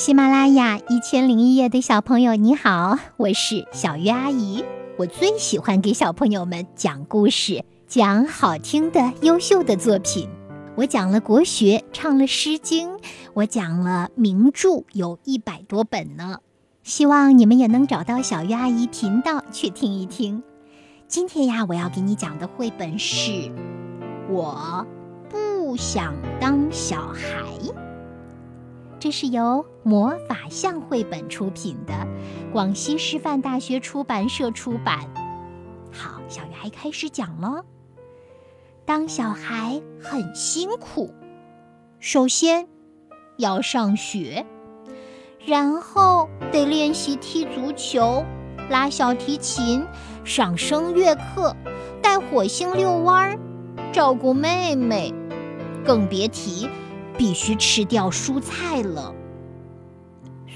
喜马拉雅一千零一夜的小朋友，你好，我是小鱼阿姨。我最喜欢给小朋友们讲故事，讲好听的、优秀的作品。我讲了国学，唱了《诗经》，我讲了名著，有一百多本呢。希望你们也能找到小鱼阿姨频道去听一听。今天呀，我要给你讲的绘本是《我不想当小孩》。这是由魔法象绘本出品的，广西师范大学出版社出版。好，小鱼孩开始讲了。当小孩很辛苦，首先要上学，然后得练习踢足球、拉小提琴、上声乐课、带火星遛弯儿、照顾妹妹，更别提。必须吃掉蔬菜了。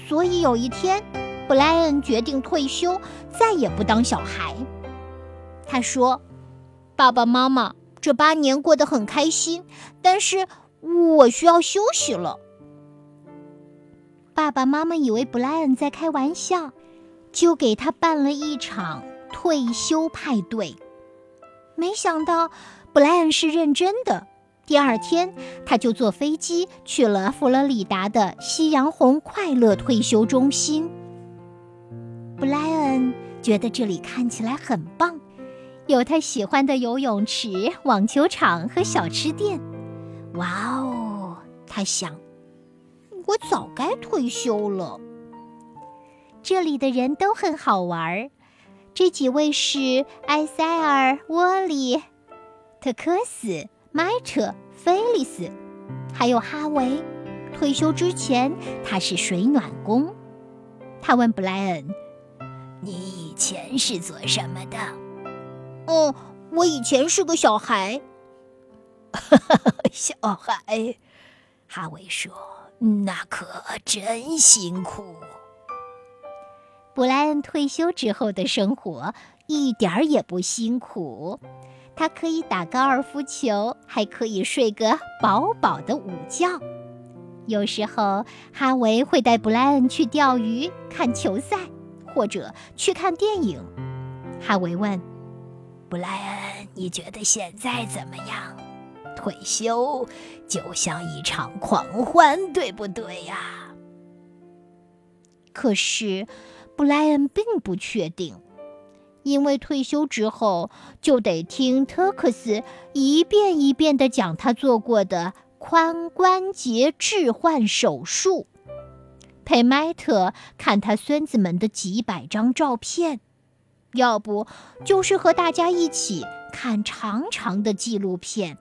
所以有一天，布莱恩决定退休，再也不当小孩。他说：“爸爸妈妈，这八年过得很开心，但是我需要休息了。”爸爸妈妈以为布莱恩在开玩笑，就给他办了一场退休派对。没想到，布莱恩是认真的。第二天，他就坐飞机去了佛罗里达的夕阳红快乐退休中心。布莱恩觉得这里看起来很棒，有他喜欢的游泳池、网球场和小吃店。哇哦，他想，我早该退休了。这里的人都很好玩，这几位是埃塞尔、沃里、特科斯。迈特、菲利斯，还有哈维，退休之前他是水暖工。他问布莱恩：“你以前是做什么的？”“哦，我以前是个小孩。”“哈哈小孩。”哈维说，“那可真辛苦。”布莱恩退休之后的生活一点儿也不辛苦。他可以打高尔夫球，还可以睡个饱饱的午觉。有时候，哈维会带布莱恩去钓鱼、看球赛，或者去看电影。哈维问：“布莱恩，你觉得现在怎么样？退休就像一场狂欢，对不对呀？”可是，布莱恩并不确定。因为退休之后就得听特克斯一遍一遍地讲他做过的髋关节置换手术，陪迈特看他孙子们的几百张照片，要不就是和大家一起看长长的纪录片。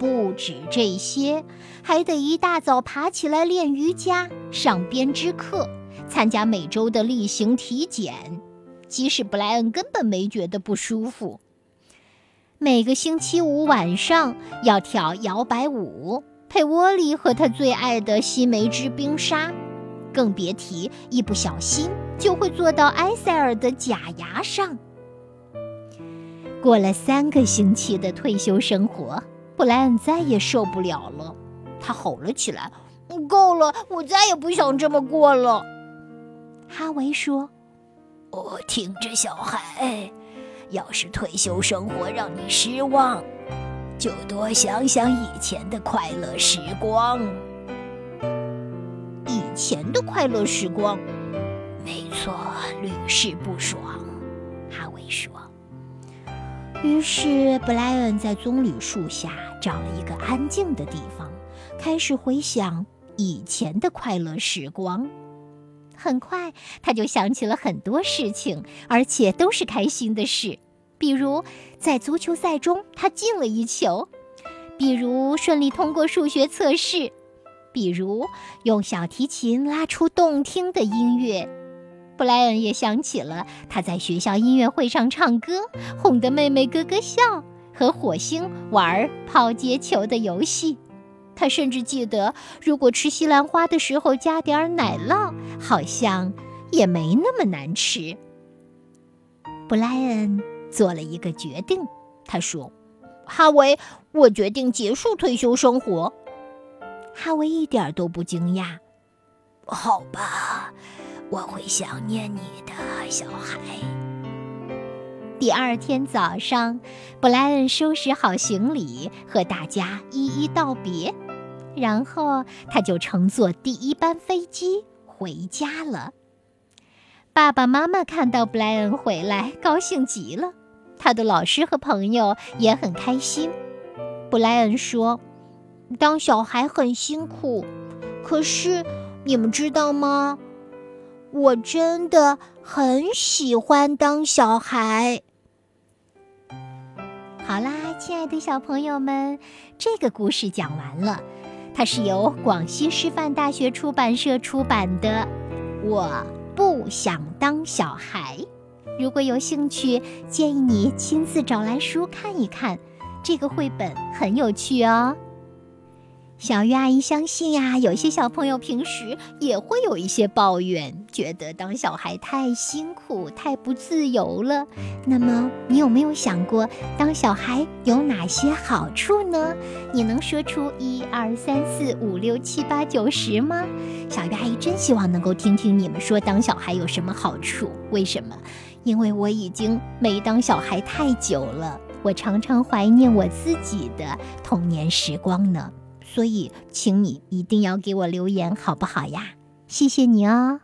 不止这些，还得一大早爬起来练瑜伽、上编织课、参加每周的例行体检。即使布莱恩根本没觉得不舒服。每个星期五晚上要跳摇摆舞，配沃利和他最爱的西梅汁冰沙，更别提一不小心就会坐到埃塞尔的假牙上。过了三个星期的退休生活，布莱恩再也受不了了，他吼了起来：“够了！我再也不想这么过了。”哈维说。我听着，小孩，要是退休生活让你失望，就多想想以前的快乐时光。以前的快乐时光，没错，屡试不爽。哈维说。于是，布莱恩在棕榈树下找了一个安静的地方，开始回想以前的快乐时光。很快，他就想起了很多事情，而且都是开心的事。比如，在足球赛中他进了一球；比如顺利通过数学测试；比如用小提琴拉出动听的音乐。布莱恩也想起了他在学校音乐会上唱歌，哄得妹妹咯咯笑，和火星玩抛接球的游戏。他甚至记得，如果吃西兰花的时候加点奶酪，好像也没那么难吃。布莱恩做了一个决定，他说：“哈维，我决定结束退休生活。”哈维一点都不惊讶。好吧，我会想念你的，小孩。第二天早上，布莱恩收拾好行李，和大家一一道别，然后他就乘坐第一班飞机回家了。爸爸妈妈看到布莱恩回来，高兴极了。他的老师和朋友也很开心。布莱恩说：“当小孩很辛苦，可是你们知道吗？我真的很喜欢当小孩。”好啦，亲爱的小朋友们，这个故事讲完了。它是由广西师范大学出版社出版的。我。不想当小孩。如果有兴趣，建议你亲自找来书看一看。这个绘本很有趣哦。小鱼阿姨相信呀，有些小朋友平时也会有一些抱怨，觉得当小孩太辛苦、太不自由了。那么，你有没有想过，当小孩有哪些好处呢？你能说出一二三四五六七八九十吗？小鱼阿姨真希望能够听听你们说当小孩有什么好处。为什么？因为我已经没当小孩太久了，我常常怀念我自己的童年时光呢。所以，请你一定要给我留言，好不好呀？谢谢你哦。